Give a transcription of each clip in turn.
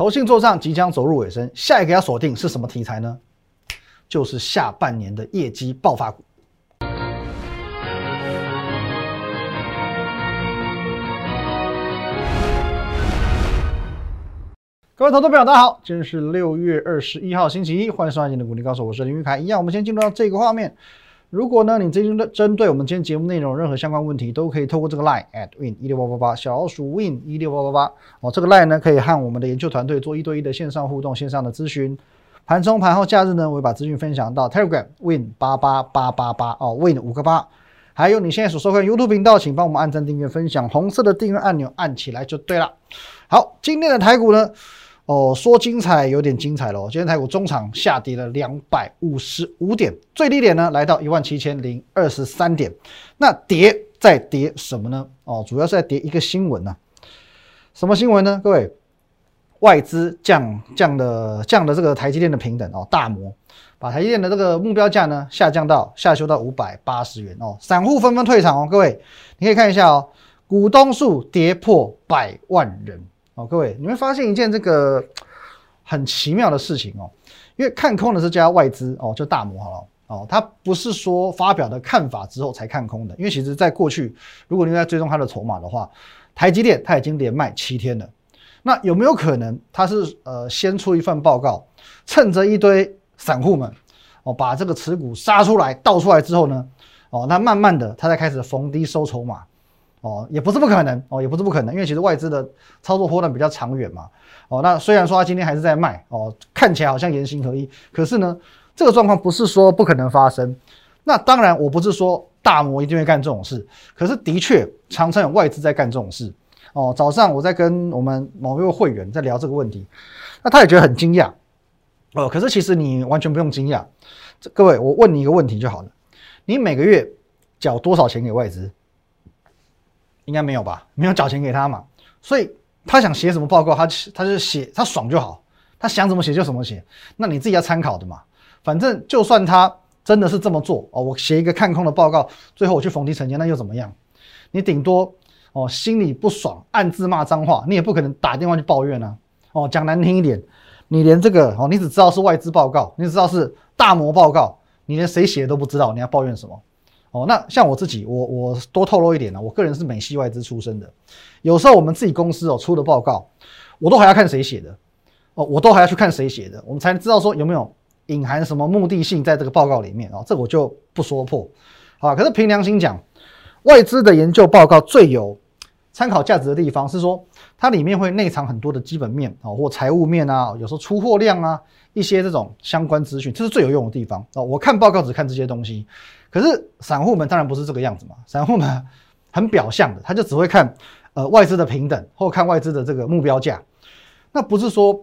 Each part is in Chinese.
投信做账即将走入尾声，下一个要锁定是什么题材呢？就是下半年的业绩爆发股。各位投资朋友，大家好，今天是六月二十一号，星期一，欢迎收看今天的股林高手，我是林玉凯。一样，我们先进入到这个画面。如果呢，你针对针对我们今天节目内容任何相关问题，都可以透过这个 line at win 一六八八八小老鼠 win 一六八八八哦，这个 line 呢可以和我们的研究团队做一对一的线上互动、线上的咨询。盘中、盘后、假日呢，我会把资讯分享到 Telegram win 八八八八八哦，win 五个八。还有你现在所收看 YouTube 频道，请帮我们按赞、订阅、分享，红色的订阅按钮按起来就对了。好，今天的台股呢？哦，说精彩有点精彩喽！今天台股中场下跌了两百五十五点，最低点呢来到一万七千零二十三点。那跌在跌什么呢？哦，主要是在跌一个新闻呢。什么新闻呢？各位，外资降降的降的这个台积电的平等哦，大摩把台积电的这个目标价呢下降到下修到五百八十元哦，散户纷纷退场哦。各位，你可以看一下哦，股东数跌破百万人。哦，各位，你会发现一件这个很奇妙的事情哦，因为看空的是家外资哦，就大摩好了哦，他不是说发表的看法之后才看空的，因为其实在过去，如果你在追踪他的筹码的话，台积电它已经连卖七天了，那有没有可能它是呃先出一份报告，趁着一堆散户们哦把这个持股杀出来倒出来之后呢，哦，那慢慢的它才开始逢低收筹码。哦，也不是不可能哦，也不是不可能，因为其实外资的操作波段比较长远嘛。哦，那虽然说它今天还是在卖哦，看起来好像言行合一，可是呢，这个状况不是说不可能发生。那当然，我不是说大摩一定会干这种事，可是的确，常常有外资在干这种事。哦，早上我在跟我们某一位会员在聊这个问题，那他也觉得很惊讶。哦，可是其实你完全不用惊讶。各位，我问你一个问题就好了，你每个月缴多少钱给外资？应该没有吧？没有缴钱给他嘛，所以他想写什么报告，他他就写，他爽就好，他想怎么写就怎么写。那你自己要参考的嘛。反正就算他真的是这么做哦，我写一个看空的报告，最后我去逢低承接，那又怎么样？你顶多哦心里不爽，暗自骂脏话，你也不可能打电话去抱怨啊。哦，讲难听一点，你连这个哦，你只知道是外资报告，你只知道是大摩报告，你连谁写的都不知道，你要抱怨什么？哦，那像我自己，我我多透露一点呢。我个人是美系外资出身的，有时候我们自己公司哦出的报告，我都还要看谁写的，哦，我都还要去看谁写的，我们才能知道说有没有隐含什么目的性在这个报告里面哦。这我就不说破，啊可是凭良心讲，外资的研究报告最有参考价值的地方是说，它里面会内藏很多的基本面啊，或财务面啊，有时候出货量啊，一些这种相关资讯，这是最有用的地方哦。我看报告只看这些东西。可是散户们当然不是这个样子嘛，散户们很表象的，他就只会看呃外资的平等或看外资的这个目标价，那不是说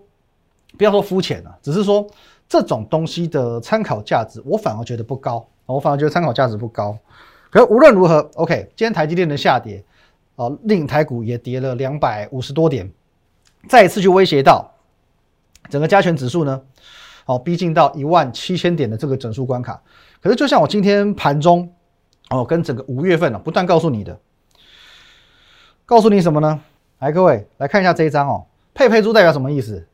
不要说肤浅了，只是说这种东西的参考价值，我反而觉得不高，我反而觉得参考价值不高。可是无论如何，OK，今天台积电的下跌，哦，令台股也跌了两百五十多点，再一次去威胁到整个加权指数呢，哦，逼近到一万七千点的这个整数关卡。可是，就像我今天盘中哦，跟整个五月份呢，不断告诉你的，告诉你什么呢？来，各位来看一下这一张哦，配配猪代表什么意思？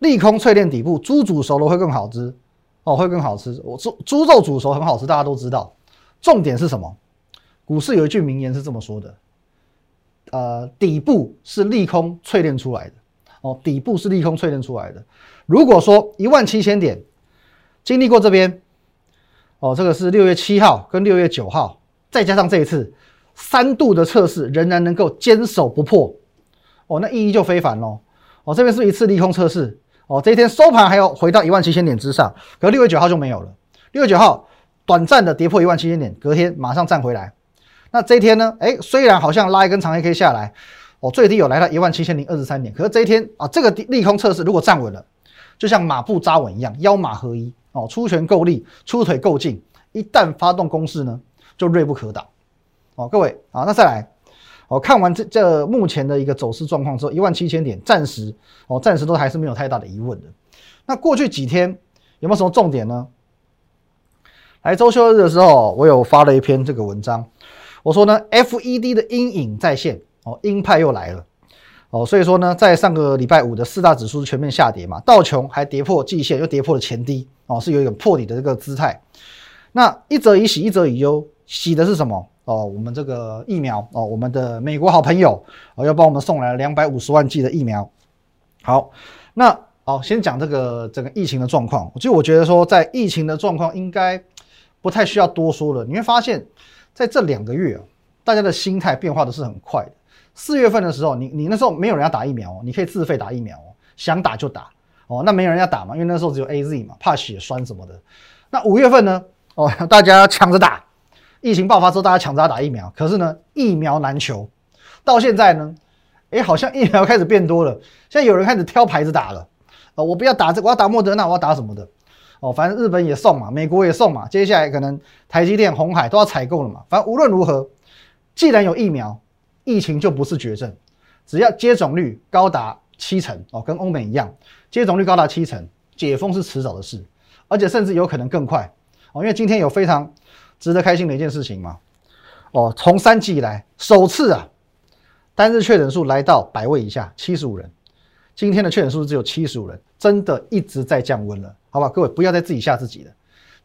利空淬炼底部，猪煮熟了会更好吃哦，会更好吃。我猪猪肉煮熟很好吃，大家都知道。重点是什么？股市有一句名言是这么说的：呃，底部是利空淬炼出来的哦，底部是利空淬炼出来的。如果说一万七千点经历过这边。哦，这个是六月七号跟六月九号，再加上这一次三度的测试，仍然能够坚守不破，哦，那意义就非凡喽。哦，这边是一次利空测试，哦，这一天收盘还要回到一万七千点之上，可六月九号就没有了。六月九号短暂的跌破一万七千点，隔天马上站回来。那这一天呢？哎，虽然好像拉一根长黑 K 下来，哦，最低有来到一万七千零二十三点，可是这一天啊，这个利空测试如果站稳了，就像马步扎稳一样，腰马合一。哦，出拳够力，出腿够劲，一旦发动攻势呢，就锐不可挡。哦，各位啊，那再来，哦，看完这这目前的一个走势状况之后，一万七千点暂时哦，暂时都还是没有太大的疑问的。那过去几天有没有什么重点呢？来周休日的时候，我有发了一篇这个文章，我说呢，FED 的阴影再现，哦，鹰派又来了。哦，所以说呢，在上个礼拜五的四大指数全面下跌嘛，道琼还跌破季线，又跌破了前低，哦，是有一种破底的这个姿态。那一则以喜，一则以忧，喜的是什么？哦，我们这个疫苗哦，我们的美国好朋友哦，要帮我们送来了两百五十万剂的疫苗。好，那哦，先讲这个整个疫情的状况。就我觉得说，在疫情的状况应该不太需要多说了。你会发现，在这两个月啊，大家的心态变化都是很快的。四月份的时候，你你那时候没有人要打疫苗，你可以自费打疫苗哦，想打就打哦。那没有人要打嘛，因为那时候只有 A Z 嘛，怕血栓什么的。那五月份呢？哦，大家抢着打，疫情爆发之后，大家抢着打疫苗。可是呢，疫苗难求，到现在呢，哎，好像疫苗开始变多了。现在有人开始挑牌子打了。哦，我不要打这，我要打莫德纳，我要打什么的？哦，反正日本也送嘛，美国也送嘛。接下来可能台积电、红海都要采购了嘛。反正无论如何，既然有疫苗。疫情就不是绝症，只要接种率高达七成哦，跟欧美一样，接种率高达七成，解封是迟早的事，而且甚至有可能更快哦。因为今天有非常值得开心的一件事情嘛，哦，从三季以来首次啊，单日确诊数来到百位以下，七十五人。今天的确诊数只有七十五人，真的一直在降温了，好吧？各位不要再自己吓自己了。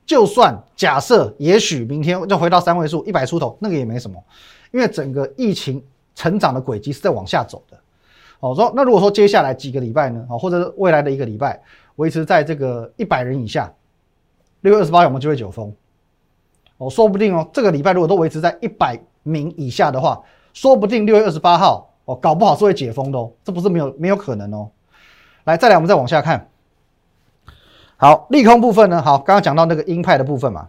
就算假设，也许明天就回到三位数，一百出头，那个也没什么。因为整个疫情成长的轨迹是在往下走的，哦，说那如果说接下来几个礼拜呢，哦，或者未来的一个礼拜维持在这个一百人以下，六月二十八有没有机会九封？哦，说不定哦，这个礼拜如果都维持在一百名以下的话，说不定六月二十八号哦，搞不好是会解封的哦，这不是没有没有可能哦。来，再来我们再往下看，好，利空部分呢，好，刚刚讲到那个鹰派的部分嘛。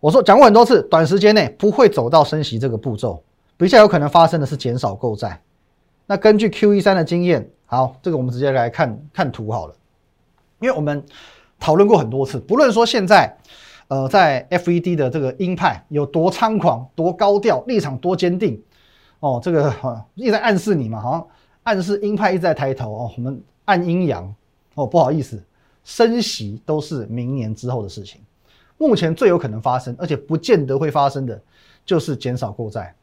我说讲过很多次，短时间内不会走到升息这个步骤，比较有可能发生的是减少购债。那根据 Q E 三的经验，好，这个我们直接来看看图好了，因为我们讨论过很多次，不论说现在，呃，在 F E D 的这个鹰派有多猖狂、多高调、立场多坚定，哦，这个一直在暗示你嘛，好像暗示鹰派一直在抬头哦，我们按阴阳哦，不好意思，升息都是明年之后的事情。目前最有可能发生，而且不见得会发生的，就是减少购债。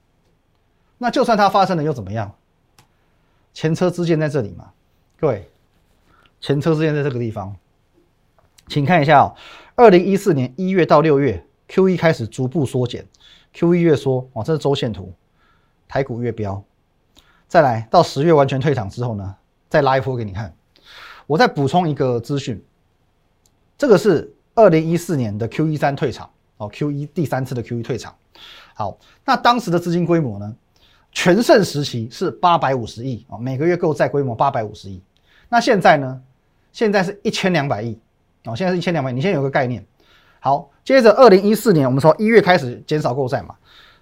那就算它发生了又怎么样？前车之鉴在这里嘛，各位，前车之鉴在这个地方，请看一下哦。二零一四年一月到六月，Q E 开始逐步缩减，Q E 越缩哦，这是周线图，台股越飙。再来到十月完全退场之后呢，再拉一波给你看。我再补充一个资讯，这个是。二零一四年的 Q 一三退场哦，Q 一第三次的 Q 一退场，好，那当时的资金规模呢？全盛时期是八百五十亿啊，每个月购债规模八百五十亿。那现在呢？现在是一千两百亿哦，现在是一千两百。你现在有个概念。好，接着二零一四年，我们从一月开始减少购债嘛。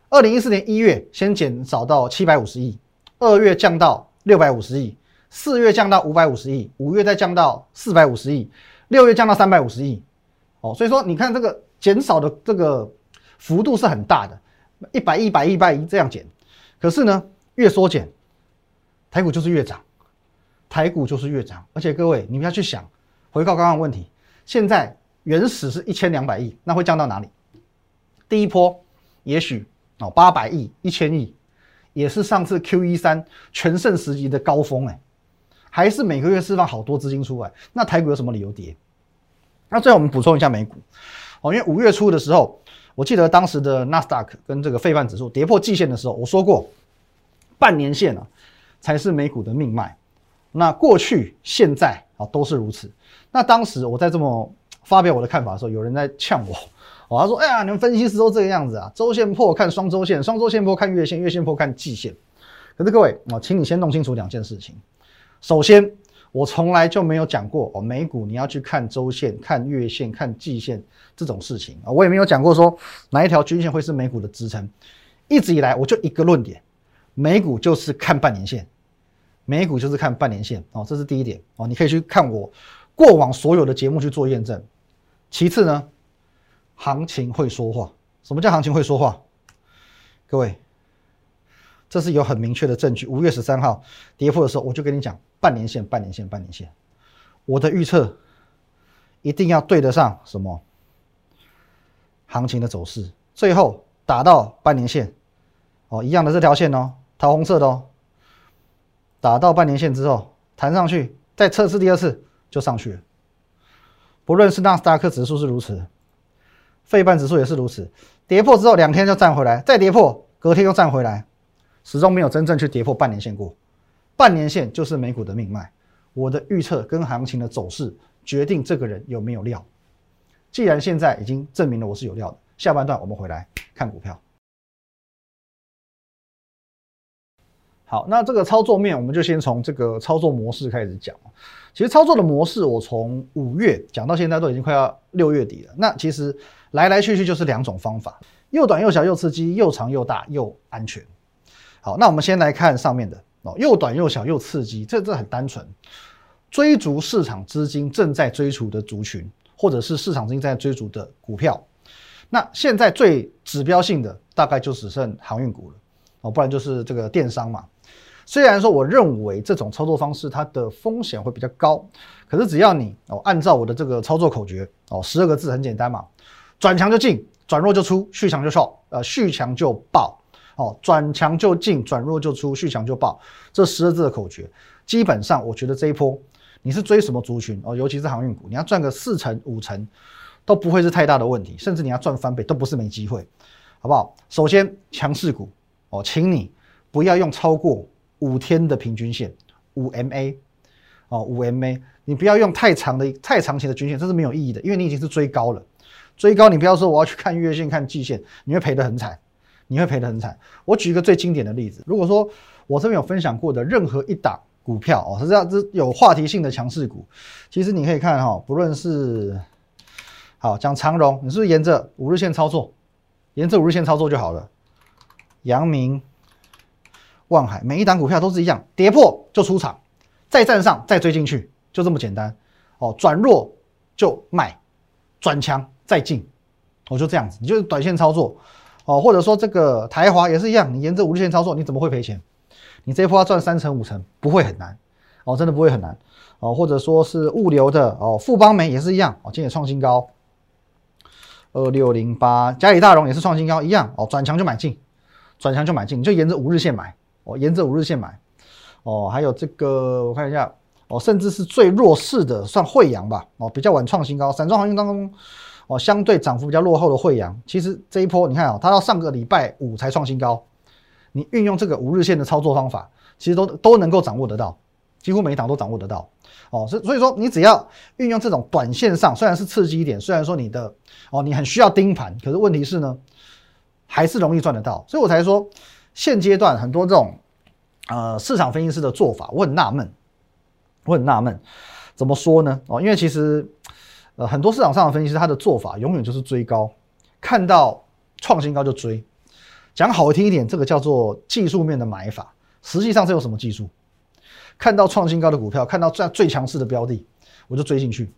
二零一四年一月先减少到七百五十亿，二月降到六百五十亿，四月降到五百五十亿，五月再降到四百五十亿，六月降到三百五十亿。哦，所以说你看这个减少的这个幅度是很大的，一百亿、百亿、百亿这样减，可是呢，越缩减，台股就是越涨，台股就是越涨。而且各位，你们要去想，回到刚刚问题，现在原始是一千两百亿，那会降到哪里？第一波也许哦八百亿、一千亿，也是上次 Q E 三全盛时期的高峰哎，还是每个月释放好多资金出来，那台股有什么理由跌？那最后我们补充一下美股，哦，因为五月初的时候，我记得当时的纳斯达克跟这个费半指数跌破季线的时候，我说过，半年线啊才是美股的命脉。那过去、现在啊都是如此。那当时我在这么发表我的看法的时候，有人在呛我，哦，他说：“哎呀，你们分析师都这个样子啊，周线破看双周线，双周线破看月线，月线破看季线。”可是各位啊，请你先弄清楚两件事情，首先。我从来就没有讲过哦，美股你要去看周线、看月线、看季线这种事情啊，我也没有讲过说哪一条均线会是美股的支撑。一直以来我就一个论点，美股就是看半年线，美股就是看半年线哦，这是第一点哦，你可以去看我过往所有的节目去做验证。其次呢，行情会说话。什么叫行情会说话？各位，这是有很明确的证据。五月十三号跌破的时候，我就跟你讲。半年线，半年线，半年线，我的预测一定要对得上什么行情的走势，最后打到半年线哦，一样的这条线哦，桃红色的哦，打到半年线之后弹上去，再测试第二次就上去了。不论是纳斯达克指数是如此，费半指数也是如此，跌破之后两天就站回来，再跌破隔天又站回来，始终没有真正去跌破半年线过。半年线就是美股的命脉，我的预测跟行情的走势决定这个人有没有料。既然现在已经证明了我是有料的，下半段我们回来看股票。好，那这个操作面，我们就先从这个操作模式开始讲。其实操作的模式，我从五月讲到现在，都已经快要六月底了。那其实来来去去就是两种方法：又短又小又刺激，又长又大又安全。好，那我们先来看上面的哦，又短又小又刺激，这这很单纯，追逐市场资金正在追逐的族群，或者是市场资金正在追逐的股票。那现在最指标性的大概就只剩航运股了哦，不然就是这个电商嘛。虽然说我认为这种操作方式它的风险会比较高，可是只要你哦按照我的这个操作口诀哦，十二个字很简单嘛，转强就进，转弱就出，续强就爆，呃续强就爆，哦转强就进，转弱就出，续强就爆，这十二字的口诀，基本上我觉得这一波你是追什么族群哦，尤其是航运股，你要赚个四成五成都不会是太大的问题，甚至你要赚翻倍都不是没机会，好不好？首先强势股哦，请你不要用超过。五天的平均线，五 MA，哦，五 MA，你不要用太长的、太长期的均线，这是没有意义的，因为你已经是追高了。追高，你不要说我要去看月线、看季线，你会赔得很惨，你会赔得很惨。我举一个最经典的例子，如果说我这边有分享过的任何一档股票哦，实际上是有话题性的强势股，其实你可以看哈，不论是好讲长荣，你是不是沿着五日线操作，沿着五日线操作就好了。阳明。望海每一档股票都是一样，跌破就出场，再站上再追进去，就这么简单。哦，转弱就卖，转强再进，我就这样子，你就是短线操作。哦，或者说这个台华也是一样，你沿着五日线操作，你怎么会赔钱？你这一波要赚三成五成，不会很难。哦，真的不会很难。哦，或者说是物流的哦，富邦煤也是一样，哦，今天也创新高，二六零八，嘉里大荣也是创新高，一样。哦，转强就买进，转强就买进，你就沿着五日线买。哦，沿着五日线买，哦，还有这个我看一下，哦，甚至是最弱势的算惠阳吧，哦，比较晚创新高，散装航运当中，哦，相对涨幅比较落后的惠阳，其实这一波你看啊，它到上个礼拜五才创新高，你运用这个五日线的操作方法，其实都都能够掌握得到，几乎每一档都掌握得到，哦，所所以说你只要运用这种短线上，虽然是刺激一点，虽然说你的哦你很需要盯盘，可是问题是呢，还是容易赚得到，所以我才说。现阶段很多这种，呃，市场分析师的做法，我很纳闷，我很纳闷，怎么说呢？哦，因为其实，呃，很多市场上的分析师他的做法永远就是追高，看到创新高就追。讲好听一点，这个叫做技术面的买法。实际上这有什么技术？看到创新高的股票，看到最最强势的标的，我就追进去。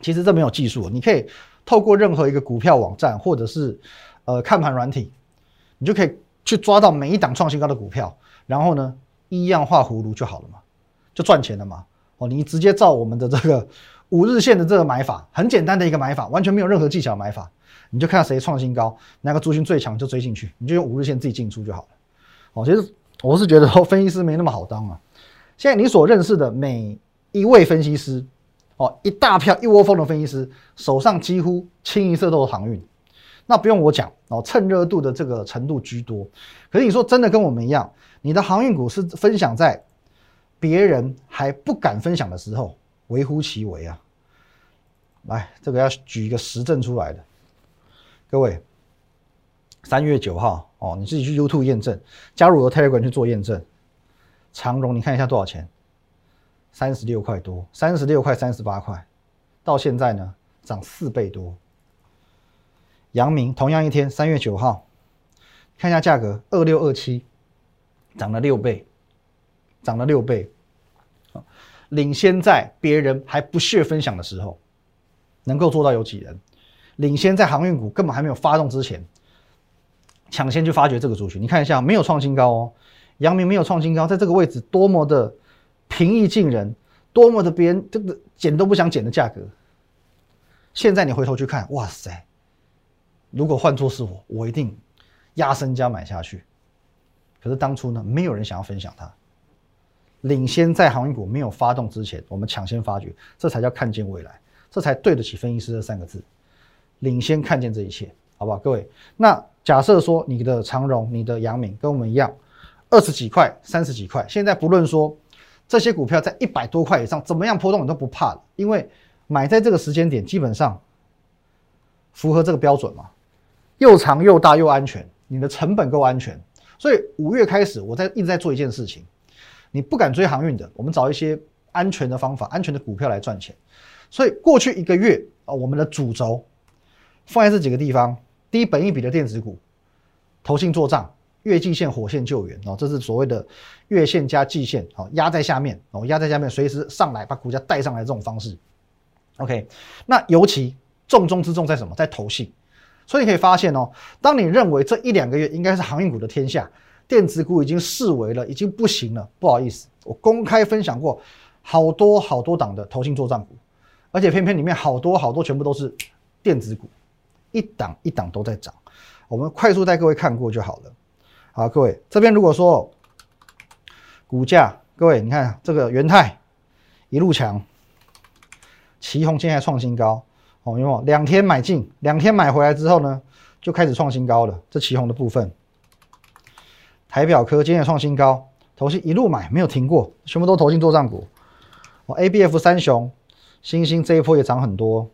其实这没有技术，你可以透过任何一个股票网站，或者是呃看盘软体，你就可以。去抓到每一档创新高的股票，然后呢，一样画葫芦就好了嘛，就赚钱了嘛。哦，你直接照我们的这个五日线的这个买法，很简单的一个买法，完全没有任何技巧买法，你就看谁创新高，哪个族群最强就追进去，你就用五日线自己进出就好了。哦，其实我是觉得分析师没那么好当啊。现在你所认识的每一位分析师，哦，一大票一窝蜂的分析师，手上几乎清一色都是航运。那不用我讲哦，蹭热度的这个程度居多。可是你说真的跟我们一样，你的航运股是分享在别人还不敢分享的时候，微乎其微啊。来，这个要举一个实证出来的，各位，三月九号哦，你自己去 YouTube 验证，加入我的 Telegram 去做验证。长荣，你看一下多少钱？三十六块多，三十六块三十八块，到现在呢，涨四倍多。阳明同样一天，三月九号，看一下价格，二六二七，涨了六倍，涨了六倍，领先在别人还不屑分享的时候，能够做到有几人？领先在航运股根本还没有发动之前，抢先去发掘这个族群。你看一下，没有创新高哦，阳明没有创新高，在这个位置多么的平易近人，多么的别人这个捡都不想捡的价格。现在你回头去看，哇塞！如果换作是我，我一定压身家买下去。可是当初呢，没有人想要分享它，领先在航运股没有发动之前，我们抢先发掘，这才叫看见未来，这才对得起分析师这三个字，领先看见这一切，好不好？各位，那假设说你的长荣、你的阳明跟我们一样，二十几块、三十几块，现在不论说这些股票在一百多块以上，怎么样波动你都不怕了，因为买在这个时间点，基本上符合这个标准嘛，又长又大又安全，你的成本够安全，所以五月开始我在一直在做一件事情。你不敢追航运的，我们找一些安全的方法、安全的股票来赚钱。所以过去一个月啊，我们的主轴放在这几个地方：低本一笔的电子股、投信做账、月季线、火线救援哦，这是所谓的月线加季线，好压在下面哦，压在下面随时上来把股价带上来这种方式。OK，那尤其重中之重在什么？在投信。所以你可以发现哦，当你认为这一两个月应该是航运股的天下。电子股已经视为了，已经不行了。不好意思，我公开分享过好多好多档的投信做账股，而且偏偏里面好多好多全部都是电子股，一档一档都在涨。我们快速带各位看过就好了。好，各位这边如果说股价，各位你看这个元泰一路强，旗宏现在创新高，哦，因为两天买进，两天买回来之后呢，就开始创新高了。这旗宏的部分。台表科今天创新高，投信一路买没有停过，全部都投进做账股。哦，A B F 三雄，星星这一波也涨很多，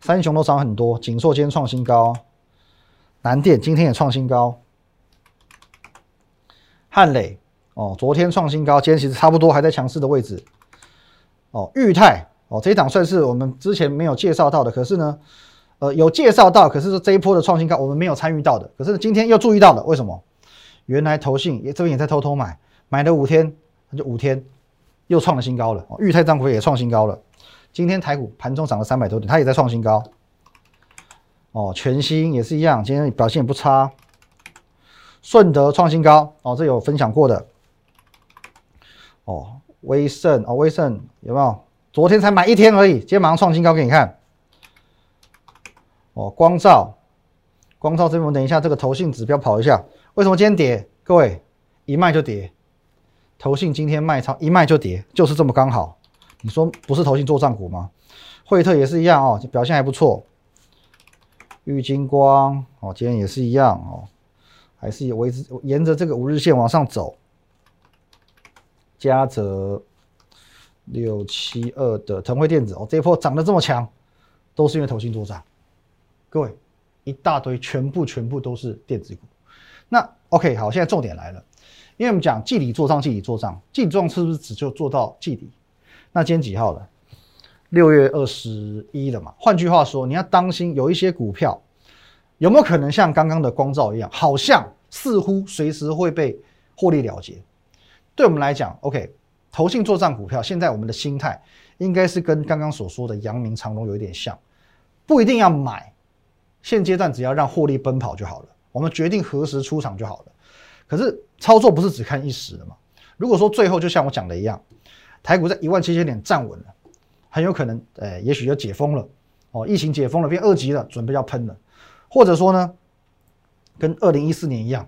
三雄都涨很多。锦硕今天创新高，南电今天也创新高，汉磊哦，昨天创新高，今天其实差不多还在强势的位置。哦，裕泰哦，这一档算是我们之前没有介绍到的，可是呢，呃，有介绍到，可是说这一波的创新高我们没有参与到的，可是今天又注意到了，为什么？原来投信也这边也在偷偷买，买了五天，那就五天又创了新高了。裕泰账股也创新高了。今天台股盘中涨了三百多点，它也在创新高。哦，全新也是一样，今天表现也不差。顺德创新高，哦，这有分享过的。哦，威盛，哦，威盛有没有？昨天才买一天而已，今天马上创新高给你看。哦，光照，光照这边我等一下这个投信指标跑一下。为什么今天跌？各位一卖就跌，投信今天卖超一卖就跌，就是这么刚好。你说不是投信做账股吗？惠特也是一样哦，表现还不错。玉金光哦，今天也是一样哦，还是维持沿着这个五日线往上走。嘉泽六七二的腾辉电子哦，这一波涨得这么强，都是因为投信做账。各位一大堆，全部全部都是电子股。那 OK 好，现在重点来了，因为我们讲季底做账，季底做账，季底做账是不是只就做到季底？那今天几号了？六月二十一了嘛。换句话说，你要当心有一些股票有没有可能像刚刚的光照一样，好像似乎随时会被获利了结。对我们来讲，OK，投信做账股票，现在我们的心态应该是跟刚刚所说的阳明长隆有一点像，不一定要买，现阶段只要让获利奔跑就好了。我们决定何时出场就好了。可是操作不是只看一时的嘛？如果说最后就像我讲的一样，台股在一万七千点站稳了，很有可能，呃，也许就解封了哦，疫情解封了，变二级了，准备要喷了，或者说呢，跟二零一四年一样，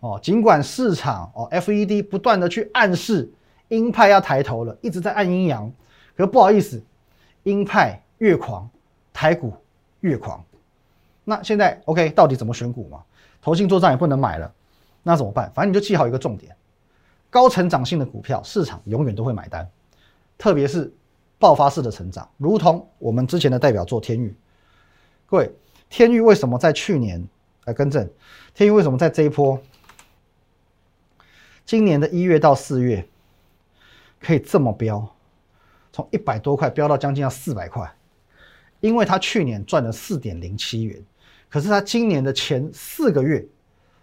哦，尽管市场哦，FED 不断的去暗示鹰派要抬头了，一直在按阴阳，可不好意思，鹰派越狂，台股越狂。那现在 OK，到底怎么选股嘛？投信做账也不能买了，那怎么办？反正你就记好一个重点：高成长性的股票，市场永远都会买单，特别是爆发式的成长，如同我们之前的代表作天域。各位，天域为什么在去年来更正？天域为什么在这一波，今年的一月到四月可以这么飙，从一百多块飙到将近要四百块？因为他去年赚了四点零七元。可是他今年的前四个月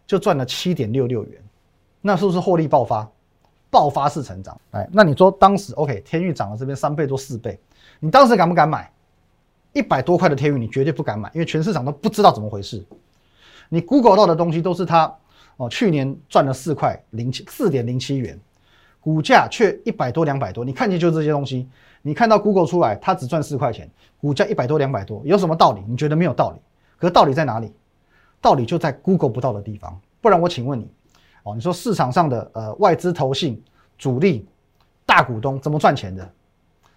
就赚了七点六六元，那是不是获利爆发？爆发式成长？哎，那你说当时 OK，天域涨了这边三倍多四倍，你当时敢不敢买？一百多块的天域你绝对不敢买，因为全市场都不知道怎么回事。你 Google 到的东西都是它哦，去年赚了四块零七四点零七元，股价却一百多两百多，你看见就这些东西，你看到 Google 出来它只赚四块钱，股价一百多两百多，有什么道理？你觉得没有道理？可道理在哪里？道理就在 Google 不到的地方。不然我请问你，哦，你说市场上的呃外资投信主力、大股东怎么赚钱的？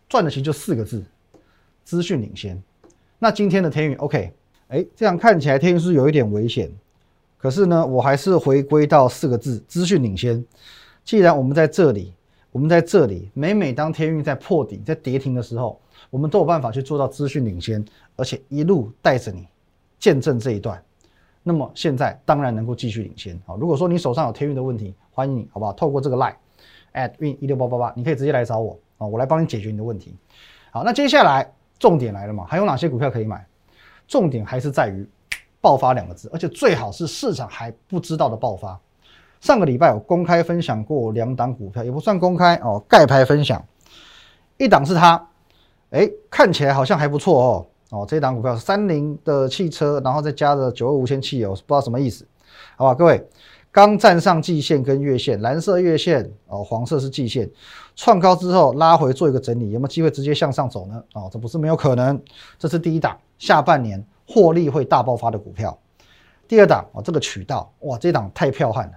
赚的其实就四个字：资讯领先。那今天的天运，OK，哎，这样看起来天运是有一点危险，可是呢，我还是回归到四个字：资讯领先。既然我们在这里，我们在这里，每每当天运在破底、在跌停的时候，我们都有办法去做到资讯领先，而且一路带着你见证这一段。那么现在当然能够继续领先啊！如果说你手上有天运的问题，欢迎你好不好？透过这个 line at win 一六八八八，你可以直接来找我啊，我来帮你解决你的问题。好，那接下来重点来了嘛？还有哪些股票可以买？重点还是在于爆发两个字，而且最好是市场还不知道的爆发。上个礼拜我公开分享过两档股票，也不算公开哦，盖牌分享。一档是它，哎，看起来好像还不错哦。哦，这档股票是三菱的汽车，然后再加的九二无铅汽油，不知道什么意思，好吧？各位，刚站上季线跟月线，蓝色月线哦，黄色是季线，创高之后拉回做一个整理，有没有机会直接向上走呢？哦，这不是没有可能，这是第一档，下半年获利会大爆发的股票。第二档哦，这个渠道哇，这档太彪悍了，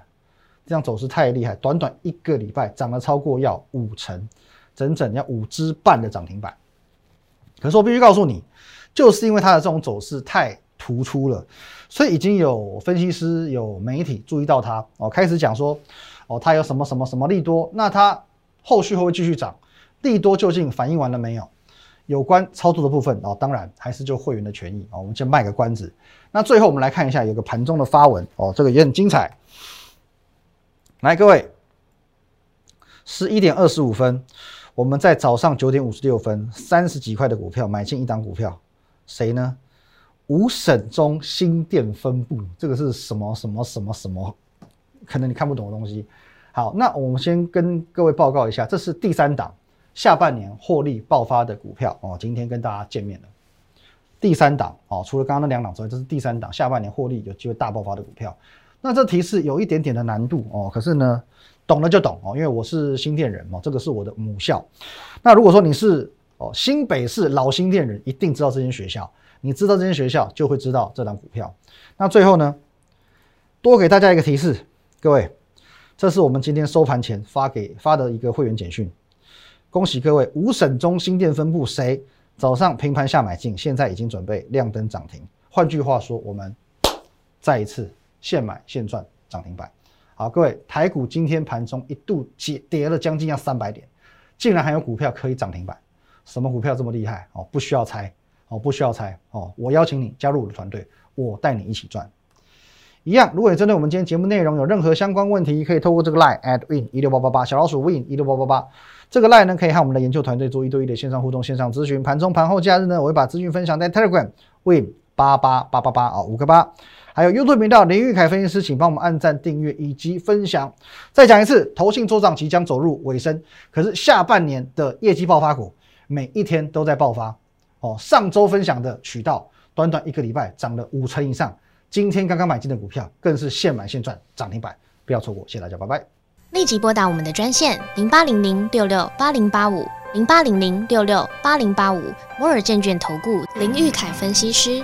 这样走势太厉害，短短一个礼拜涨了超过要五成，整整要五支半的涨停板。可是我必须告诉你。就是因为它的这种走势太突出了，所以已经有分析师、有媒体注意到它哦，开始讲说哦，它有什么什么什么利多，那它后续会不会继续涨？利多究竟反应完了没有？有关操作的部分哦，当然还是就会员的权益哦，我们先卖个关子。那最后我们来看一下，有个盘中的发文哦，这个也很精彩。来，各位，十一点二十五分，我们在早上九点五十六分，三十几块的股票买进一档股票。谁呢？五省中新电分布，这个是什么什么什么什么？可能你看不懂的东西。好，那我们先跟各位报告一下，这是第三档下半年获利爆发的股票哦。今天跟大家见面了，第三档哦，除了刚刚那两档之外，这是第三档下半年获利有机会大爆发的股票。那这提示有一点点的难度哦，可是呢，懂了就懂哦，因为我是新店人哦，这个是我的母校。那如果说你是哦，新北市老新店人一定知道这间学校，你知道这间学校就会知道这档股票。那最后呢，多给大家一个提示，各位，这是我们今天收盘前发给发的一个会员简讯。恭喜各位，五省中心店分部谁早上平盘下买进，现在已经准备亮灯涨停。换句话说，我们再一次现买现赚涨停板。好，各位，台股今天盘中一度跌跌了将近要三百点，竟然还有股票可以涨停板。什么股票这么厉害哦？不需要猜哦，不需要猜哦。我邀请你加入我的团队，我带你一起赚。一样，如果你针对我们今天节目内容有任何相关问题，可以透过这个 line at win 一六八八八小老鼠 win 一六八八八这个 line 呢，可以和我们的研究团队做一对一的线上互动、线上咨询。盘中、盘后、假日呢，我会把资讯分享在 Telegram win 八八八八八啊，五个八。还有 YouTube 频道林玉凯分析师，请帮我们按赞、订阅以及分享。再讲一次，投信做账即将走入尾声，可是下半年的业绩爆发股。每一天都在爆发哦！上周分享的渠道，短短一个礼拜涨了五成以上。今天刚刚买进的股票，更是现买现赚涨停板，不要错过！谢谢大家，拜拜。立即拨打我们的专线零八零零六六八零八五零八零零六六八零八五摩尔证券投顾林玉凯分析师。